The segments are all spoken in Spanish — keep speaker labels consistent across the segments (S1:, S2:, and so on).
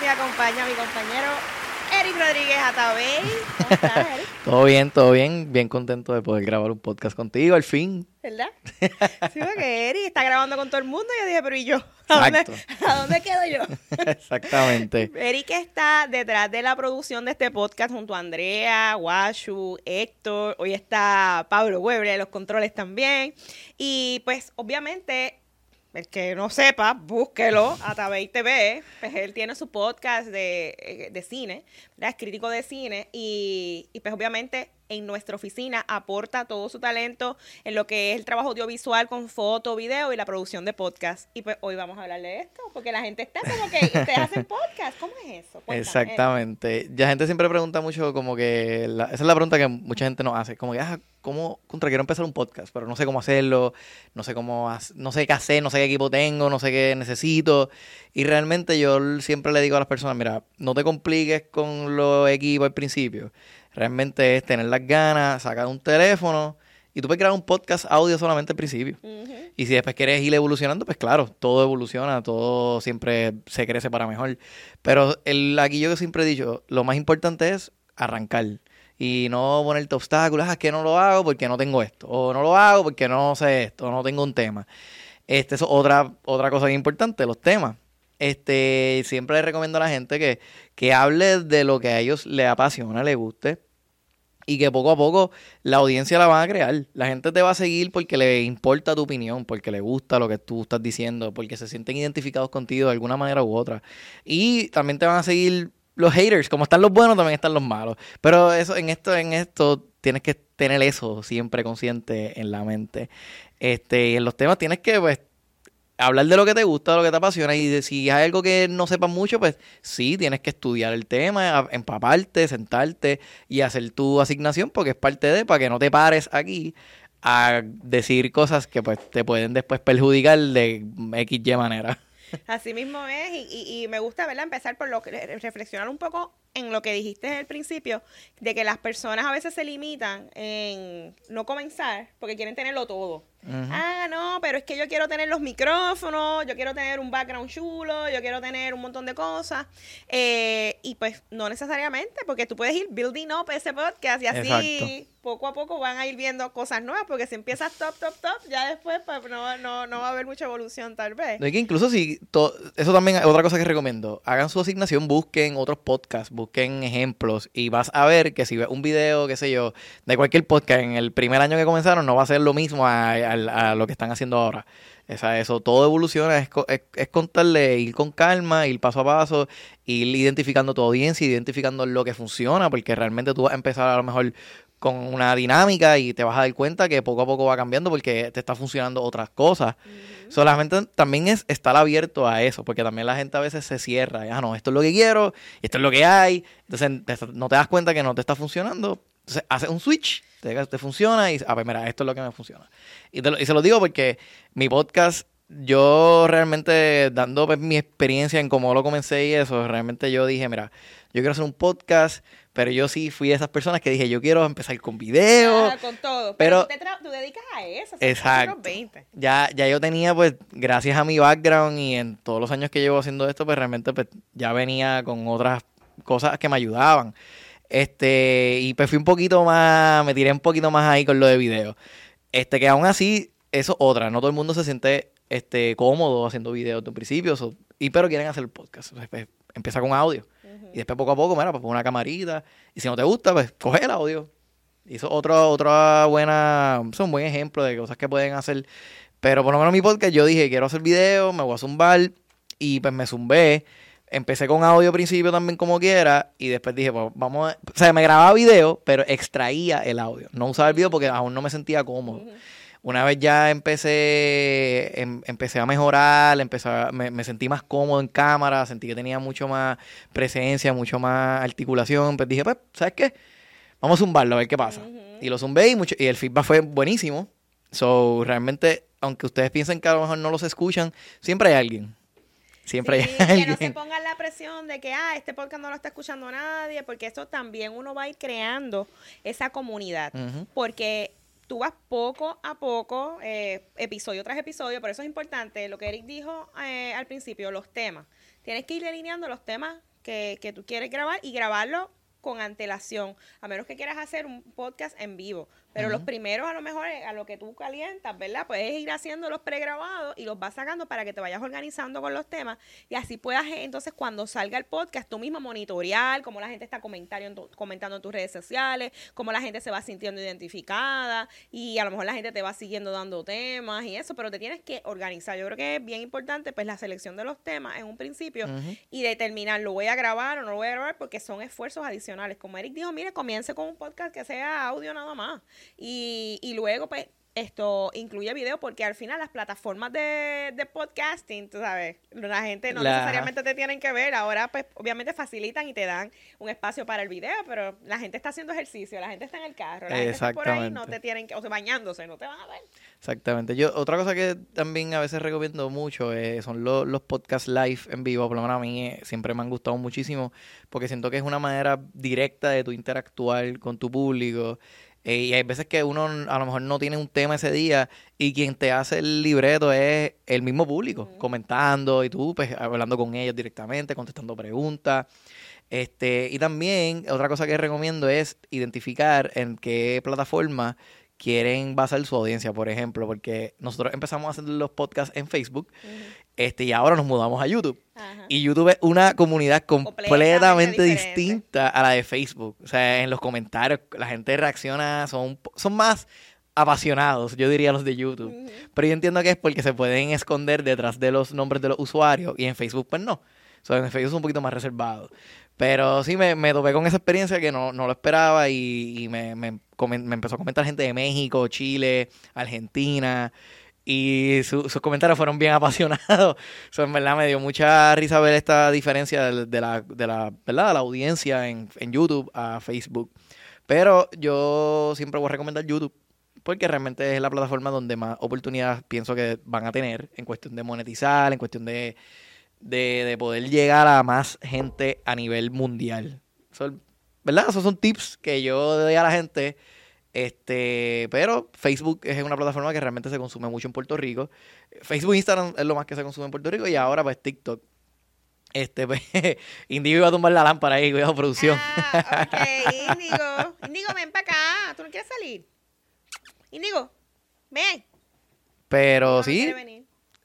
S1: me acompaña mi compañero Eric Rodríguez Atabey. ¿Cómo estás, Eric?
S2: todo bien, todo bien. Bien contento de poder grabar un podcast contigo al fin.
S1: ¿Verdad? Sí, porque Eric está grabando con todo el mundo. Y yo dije, pero ¿y yo? ¿A dónde. ¿a dónde quedo yo?
S2: Exactamente.
S1: Eric está detrás de la producción de este podcast junto a Andrea, Washu, Héctor. Hoy está Pablo Weber de los controles también. Y pues obviamente, el que no sepa, búsquelo a Tabey TV. Pues él tiene su podcast de, eh, de cine, es crítico de cine. Y, y pues obviamente en nuestra oficina aporta todo su talento en lo que es el trabajo audiovisual con foto, video y la producción de podcast. Y pues hoy vamos a hablar de esto, porque la gente está como que ustedes hacen podcast. ¿Cómo es eso? Cuéntame,
S2: Exactamente. Ya gente siempre pregunta mucho como que... la- esa es la pregunta que mucha gente nos hace. Como que, ah, ¿cómo contra quiero empezar un podcast? Pero no sé cómo hacerlo, no sé cómo... No sé qué hacer, no sé qué equipo tengo, no sé qué necesito. Y realmente yo siempre le digo a las personas, mira, no te compliques con los equipos al principio. Realmente es tener las ganas, sacar un teléfono... Y tú puedes crear un podcast audio solamente al principio. Y si después quieres ir evolucionando, pues claro, todo evoluciona, todo siempre se crece para mejor. Pero el, aquí yo siempre he dicho, lo más importante es arrancar. Y no ponerte obstáculos, ah, es que no lo hago porque no tengo esto. O no lo hago porque no sé esto, o no tengo un tema. Este, es otra, otra cosa bien importante, los temas. Este, siempre recomiendo a la gente que, que hable de lo que a ellos les apasiona, les guste y que poco a poco la audiencia la van a crear. La gente te va a seguir porque le importa tu opinión, porque le gusta lo que tú estás diciendo, porque se sienten identificados contigo de alguna manera u otra. Y también te van a seguir los haters, como están los buenos, también están los malos. Pero eso en esto en esto tienes que tener eso siempre consciente en la mente. Este, y en los temas tienes que pues hablar de lo que te gusta, de lo que te apasiona y de si hay algo que no sepas mucho, pues sí, tienes que estudiar el tema, empaparte, sentarte y hacer tu asignación porque es parte de, para que no te pares aquí a decir cosas que pues te pueden después perjudicar de X, manera.
S1: Así mismo es, y, y- y me gusta ¿verdad? empezar por lo que reflexionar un poco en lo que dijiste al principio, de que las personas a veces se limitan en no comenzar porque quieren tenerlo todo. Ah, no, pero es que yo quiero tener los micrófonos, yo quiero tener un background chulo, yo quiero tener un montón de cosas. Eh, y pues no necesariamente, porque tú puedes ir building up ese podcast y así
S2: Exacto.
S1: poco a poco van a ir viendo cosas nuevas, porque si empiezas top, top, top, ya después pues, no, no, no va a haber mucha evolución tal vez.
S2: No, y que incluso si eso también es otra cosa que recomiendo. Hagan su asignación, busquen otros podcasts, busquen ejemplos y vas a ver que si ves un video, qué sé yo, de cualquier podcast en el primer año que comenzaron, no va a ser lo mismo a, lo que están haciendo ahora. O sea, eso todo evoluciona, es, es, es contarle, ir con calma, ir paso a paso, ir identificando tu audiencia, identificando lo que funciona, porque realmente tú vas a empezar a lo mejor con una dinámica y te vas a dar cuenta que poco a poco va cambiando porque te está funcionando otras cosas. Solamente también es estar abierto a eso, porque también la gente a veces se cierra. Ah, no, esto es lo que quiero, esto es lo que hay. Entonces te- no te das cuenta que no te está funcionando. Entonces haces un switch, te, te funciona y, a ver, mira, esto es lo que me funciona. Y, te lo- y se lo digo porque mi podcast, yo realmente dando pues, mi experiencia en cómo lo comencé y eso, realmente yo dije, mira, yo quiero hacer un podcast, pero yo sí fui de esas personas que dije, yo quiero empezar con video.
S1: Ah, con todo.
S2: pero-
S1: Pero, tú, te tú dedicas a eso.
S2: Exacto.
S1: unos 20.
S2: Ya, ya yo tenía, pues, gracias a mi background y en todos los años que llevo haciendo esto, pues realmente pues, ya venía con otras cosas que me ayudaban. Este, y pues fui un poquito más, me tiré un poquito más ahí con lo de video. Este, que aún así, eso es otra, no todo el mundo se siente este, cómodo haciendo videos de un principio, so- y pero quieren hacer el podcast. Pues, empieza con audio. Y después poco a poco, mira, pues pon una camarita. Y si no te gusta, pues coge el audio. Y eso es otra, otra buena, es un buen ejemplo de cosas que pueden hacer. Pero por lo menos mi podcast, yo dije, quiero hacer video, me voy a zumbar. Y pues me zumbé. Empecé con audio al principio también como quiera. Y después dije, pues vamos a... O sea, me grababa video, pero extraía el audio. No usaba el video porque aún no me sentía cómodo. Una vez ya empecé, em- empecé a mejorar, empecé a- me, me sentí más cómodo en cámara, sentí que tenía mucho más presencia, mucho más articulación. Pues dije, pues, ¿sabes qué? Vamos a zumbarlo a ver qué pasa. Y lo zumbé y, mucho, y el feedback fue buenísimo. So, realmente, aunque ustedes piensen que a lo mejor no los escuchan, siempre hay alguien. Siempre
S1: Sí,
S2: hay
S1: que
S2: alguien.
S1: no se pongan la presión de que, ah, este podcast no lo está escuchando nadie, porque eso también uno va a ir creando esa comunidad. Porque tú vas poco a poco, eh, episodio tras episodio, por eso es importante lo que Eric dijo eh, al principio, los temas. Tienes que ir delineando los temas que, que tú quieres grabar y grabarlo con antelación, a menos que quieras hacer un podcast en vivo. Pero los primeros, a lo mejor, eh, a lo que tú calientas, ¿verdad? Puedes ir haciendo los pregrabados y los vas sacando para que te vayas organizando con los temas y así puedas, eh, entonces, cuando salga el podcast, tú mismo monitorear cómo la gente está comentando, comentando en tus redes sociales, cómo la gente se va sintiendo identificada y a lo mejor la gente te va siguiendo dando temas y eso, pero te tienes que organizar. Yo creo que es bien importante, pues, la selección de los temas en un principio y determinar, ¿lo voy a grabar o no lo voy a grabar? Porque son esfuerzos adicionales. Como Eric dijo, mire, comience con un podcast que sea audio nada más. Y, y luego, pues, esto incluye video porque al final las plataformas de, de podcasting, tú sabes, la gente no necesariamente te tienen que ver, ahora pues obviamente facilitan y te dan un espacio para el video, pero la gente está haciendo ejercicio, la gente está en el carro, la gente está por ahí, no te tienen que, o sea, bañándose, no te van a ver.
S2: Exactamente. Yo, otra cosa que también a veces recomiendo mucho eh, son los, los podcasts live en vivo, por lo menos a mí eh, siempre me han gustado muchísimo porque siento que es una manera directa de tu interactuar con tu público. Eh, y hay veces que uno a lo mejor no tiene un tema ese día y quien te hace el libreto es el mismo público, comentando y tú pues hablando con ellos directamente, contestando preguntas. Este, y también otra cosa que recomiendo es identificar en qué plataforma quieren basar su audiencia, por ejemplo, porque nosotros empezamos a hacer los podcasts en Facebook este, y ahora nos mudamos a YouTube. Y YouTube es una comunidad completamente, distinta a la de Facebook. O sea, en los comentarios la gente reacciona, son, son más apasionados, yo diría los de YouTube. Pero yo entiendo que es porque se pueden esconder detrás de los nombres de los usuarios y en Facebook pues no. O sea, en Facebook es un poquito más reservado. Pero sí me, me topé con esa experiencia que no, no lo esperaba y, me, me, me, empezó a comentar gente de México, Chile, Argentina. Y sus comentarios fueron bien apasionados. En verdad me dio mucha risa ver esta diferencia de, la, de la, ¿verdad? la audiencia en, en YouTube a Facebook. Pero yo siempre voy a recomendar YouTube porque realmente es la plataforma donde más oportunidades pienso que van a tener en cuestión de monetizar, en cuestión de de, de poder llegar a más gente a nivel mundial. ¿Verdad? Esos son tips que yo doy a la gente. Este, pero Facebook es una plataforma que realmente se consume mucho en Puerto Rico. Facebook e Instagram es lo más que se consume en Puerto Rico y ahora pues TikTok. Este, pues, Indigo iba a tumbar la lámpara ahí, cuidado, producción.
S1: Ah, ok, Indigo. Indigo, ven para acá. ¿Tú no quieres salir? Indigo, ven.
S2: Pero sí,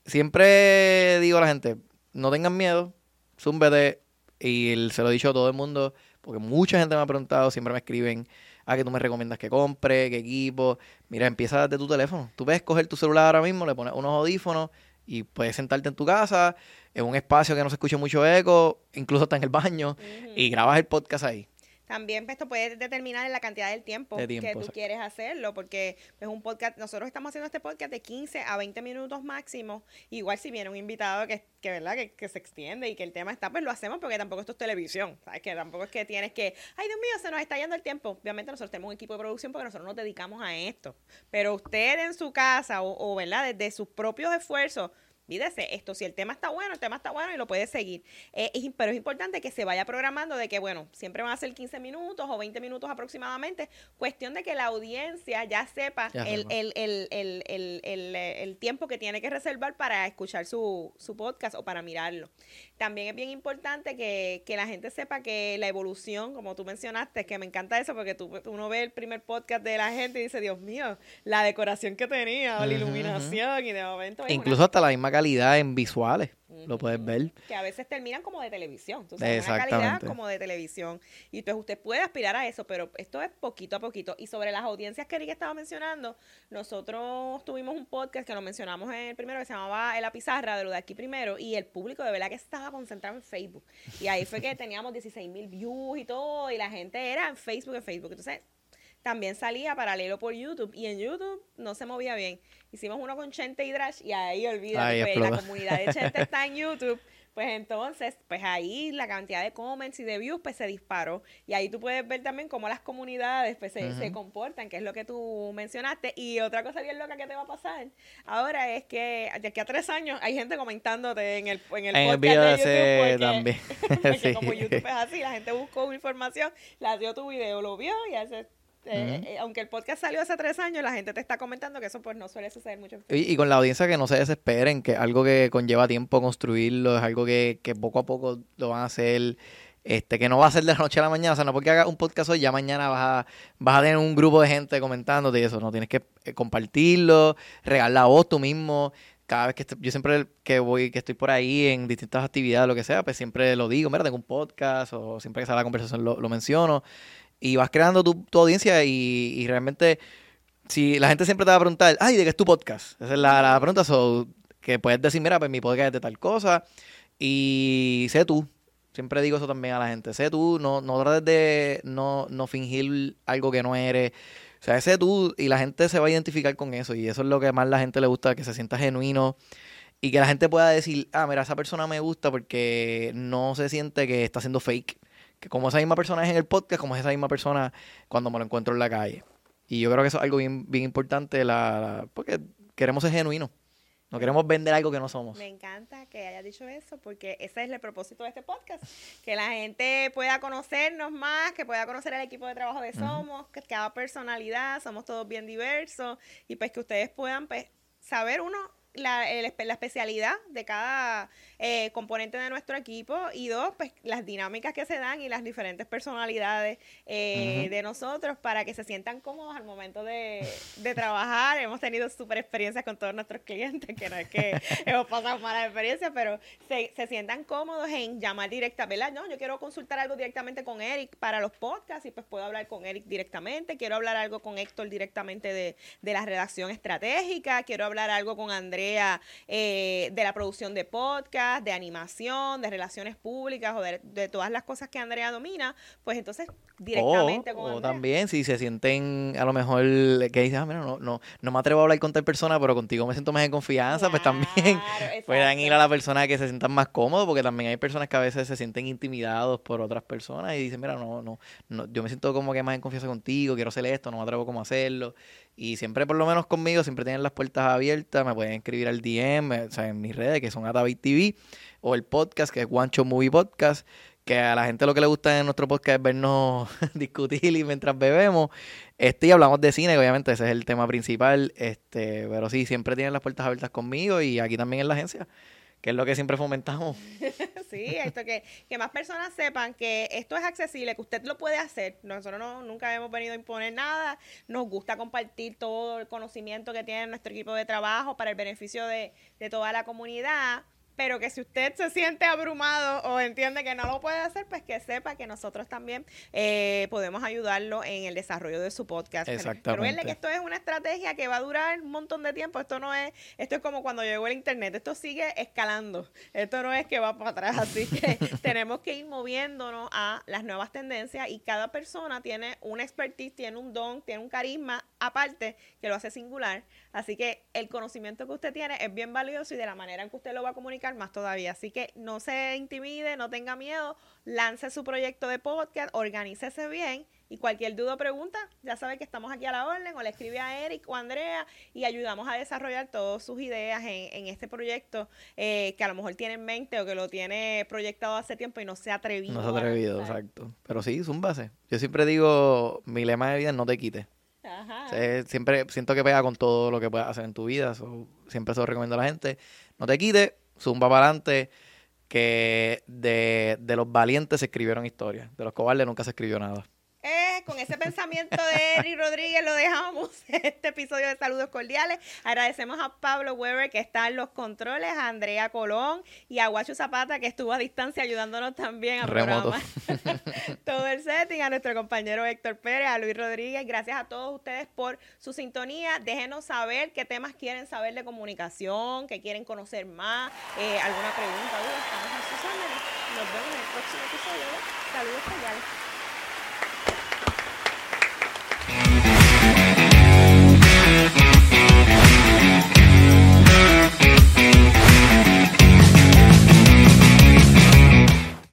S2: siempre digo a la gente, no tengan miedo, zúmbete. Y se lo he dicho a todo el mundo, porque mucha gente me ha preguntado, siempre me escriben, a ah, que tú me recomiendas que compre, qué equipo. Mira, empieza desde tu teléfono. Tú puedes coger tu celular ahora mismo, le pones unos audífonos y puedes sentarte en tu casa, en un espacio que no se escuche mucho eco, incluso está en el baño, y grabas el podcast ahí.
S1: También pues, esto puede determinar en la cantidad del tiempo, que tú quieres hacerlo, porque es un podcast, nosotros estamos haciendo este podcast de 15 a 20 minutos máximo, igual si viene un invitado que, que verdad, que, se extiende y que el tema está, pues lo hacemos porque tampoco esto es televisión, ¿sabes? Que tampoco es que tienes que, ay Dios mío, se nos está yendo el tiempo. Obviamente nosotros tenemos un equipo de producción porque nosotros nos dedicamos a esto, pero usted en su casa o, o ¿verdad? Desde sus propios esfuerzos, Mídese esto, si el tema está bueno, el tema está bueno y lo puede seguir. Eh, pero es importante que se vaya programando de que, bueno, siempre van a ser 15 minutos o 20 minutos aproximadamente. Cuestión de que la audiencia ya sepa el, el, el, el, tiempo que tiene que reservar para escuchar su, su podcast o para mirarlo. También es bien importante que, que, la gente sepa que la evolución, como tú mencionaste, que me encanta eso porque tú, uno ve el primer podcast de la gente y dice, Dios mío, la decoración que tenía o la iluminación y de momento...
S2: Incluso hasta la misma calidad en visuales. Lo puedes ver.
S1: Que a veces terminan como de televisión. Sabes, una calidad como de televisión. Y entonces usted puede aspirar a eso, pero esto es poquito a poquito. Y sobre las audiencias que Eric estaba mencionando, nosotros tuvimos un podcast que lo mencionamos en el primero, que se llamaba La Pizarra, de lo de aquí primero, y el público de verdad que estaba concentrado en Facebook. Y ahí fue que teníamos 16 mil views y todo, y la gente era en Facebook, en Facebook. Entonces, también salía paralelo por YouTube y en YouTube no se movía bien. Hicimos uno con Chente y Drash y ahí olvídate, pues, la comunidad de Chente está en YouTube. Pues entonces, pues ahí la cantidad de comments y de views pues se disparó. Y ahí tú puedes ver también cómo las comunidades pues se, comportan, que es lo que tú mencionaste. Y otra cosa bien loca que te va a pasar ahora es que de aquí a tres años hay gente comentándote en el, en el podcast de YouTube. Porque, también. como YouTube es así, la gente buscó información, la dio tu video, lo vio y hace Eh, eh, aunque el podcast salió hace tres años, la gente te está comentando que eso pues no suele suceder mucho.
S2: Y, y con la audiencia que no se desesperen, que algo que conlleva tiempo construirlo, es algo que, que poco a poco lo van a hacer este, que no va a ser de la noche a la mañana, o sea, no porque hagas un podcast hoy, ya mañana vas a, vas a tener un grupo de gente comentándote y eso, no, tienes que eh, compartirlo, regalar la voz tú mismo, cada vez que yo siempre que voy, que estoy por ahí en distintas actividades, lo que sea, pues siempre lo digo, mira, tengo un podcast o siempre que sale la conversación lo, menciono y vas creando tu, audiencia y, realmente si la gente siempre te va a preguntar, ay, ¿de qué es tu podcast? Esa es la, la pregunta, so, que puedes decir, mira, pues mi podcast es de tal cosa y sé tú, Siempre digo eso también a la gente. Sé tú, no, no trates de no, no fingir algo que no eres. O sea, sé tú y la gente se va a identificar con eso. Y eso es lo que más la gente le gusta, que se sienta genuino y que la gente pueda decir, ah, mira, esa persona me gusta porque no se siente que está haciendo fake. Que como esa misma persona es en el podcast, como es esa misma persona cuando me lo encuentro en la calle. Y yo creo que eso es algo bien, bien importante, la, porque queremos ser genuinos. No queremos vender algo que no somos.
S1: Me encanta que hayas dicho eso porque ese es el propósito de este podcast. Que la gente pueda conocernos más, que pueda conocer el equipo de trabajo de Somos, que cada personalidad, somos todos bien diversos y pues que ustedes puedan pues, saber uno la, la especialidad de cada eh, componente de nuestro equipo y dos, pues las dinámicas que se dan y las diferentes personalidades eh, de nosotros para que se sientan cómodos al momento de, trabajar. Hemos tenido súper experiencias con todos nuestros clientes, que no es que hemos pasado malas experiencias, pero se, se sientan cómodos en llamar directamente, ¿verdad? No, yo quiero consultar algo directamente con Eric para los podcasts y pues puedo hablar con Eric directamente, quiero hablar algo con Héctor directamente de, de la redacción estratégica, quiero hablar algo con Eh, de la producción de podcast de animación, de relaciones públicas o de, todas las cosas que Andrea domina, pues entonces directamente
S2: o, con O también si se sienten a lo mejor que dicen, ah, mira, no, no, no me atrevo a hablar con tal persona, pero contigo me siento más en confianza, pues también puedan ir a la persona que se sientan más cómodos, porque también hay personas que a veces se sienten intimidados por otras personas y dicen, mira, no, no, no yo me siento como que más en confianza contigo, quiero hacer esto, no me atrevo cómo hacerlo. Y siempre, por lo menos conmigo, siempre tienen las puertas abiertas. Me pueden escribir al DM, o sea, en mis redes, que son Atavi TV, o el podcast, que es Guancho Movie Podcast. Que a la gente lo que le gusta en nuestro podcast es vernos discutir y mientras bebemos. Este, y hablamos de cine, obviamente ese es el tema principal. Este, pero sí, siempre tienen las puertas abiertas conmigo y aquí también en la agencia que es lo que siempre fomentamos.
S1: sí, esto que, que más personas sepan que esto es accesible, que usted lo puede hacer. Nosotros no, nunca hemos venido a imponer nada, nos gusta compartir todo el conocimiento que tiene nuestro equipo de trabajo para el beneficio de, de toda la comunidad pero que si usted se siente abrumado o entiende que no lo puede hacer, pues que sepa que nosotros también eh, podemos ayudarlo en el desarrollo de su podcast.
S2: Exactamente.
S1: Pero que esto es una estrategia que va a durar un montón de tiempo. Esto no es, esto es como cuando llegó el internet. Esto sigue escalando. Esto no es que va para atrás. Así que tenemos que ir moviéndonos a las nuevas tendencias y cada persona tiene una expertise, tiene un don, tiene un carisma aparte que lo hace singular. Así que el conocimiento que usted tiene es bien valioso y de la manera en que usted lo va a comunicar más todavía. Así que no se intimide, no tenga miedo, lance su proyecto de podcast, organícese bien y cualquier duda o pregunta, ya sabe que estamos aquí a la orden o le escribe a Eric o a Andrea y ayudamos a desarrollar todas sus ideas en, este proyecto eh, que a lo mejor tiene en mente o que lo tiene proyectado hace tiempo y no se ha atrevido.
S2: No se ha atrevido, exacto. Pero sí, es un base. Yo siempre digo, mi lema de vida es no te quites. Ajá. siempre siento que pega con todo lo que puedas hacer en tu vida. siempre se lo recomiendo a la gente. No te quites, zumba para adelante, que de, de los valientes se escribieron historias, de los cobardes nunca se escribió nada.
S1: Con ese pensamiento de Eric Rodríguez lo dejamos este episodio de Saludos Cordiales. Agradecemos a Pablo Weber que está en los controles, a Andrea Colón y a Guacho Zapata que estuvo a distancia ayudándonos también a programar todo el setting, a nuestro compañero Héctor Pérez, a Luis Rodríguez. Gracias a todos ustedes por su sintonía. Déjenos saber qué temas quieren saber de comunicación, qué quieren conocer más, eh, alguna pregunta, duda. Estamos en sus Nos vemos en el próximo episodio Saludos Cordiales.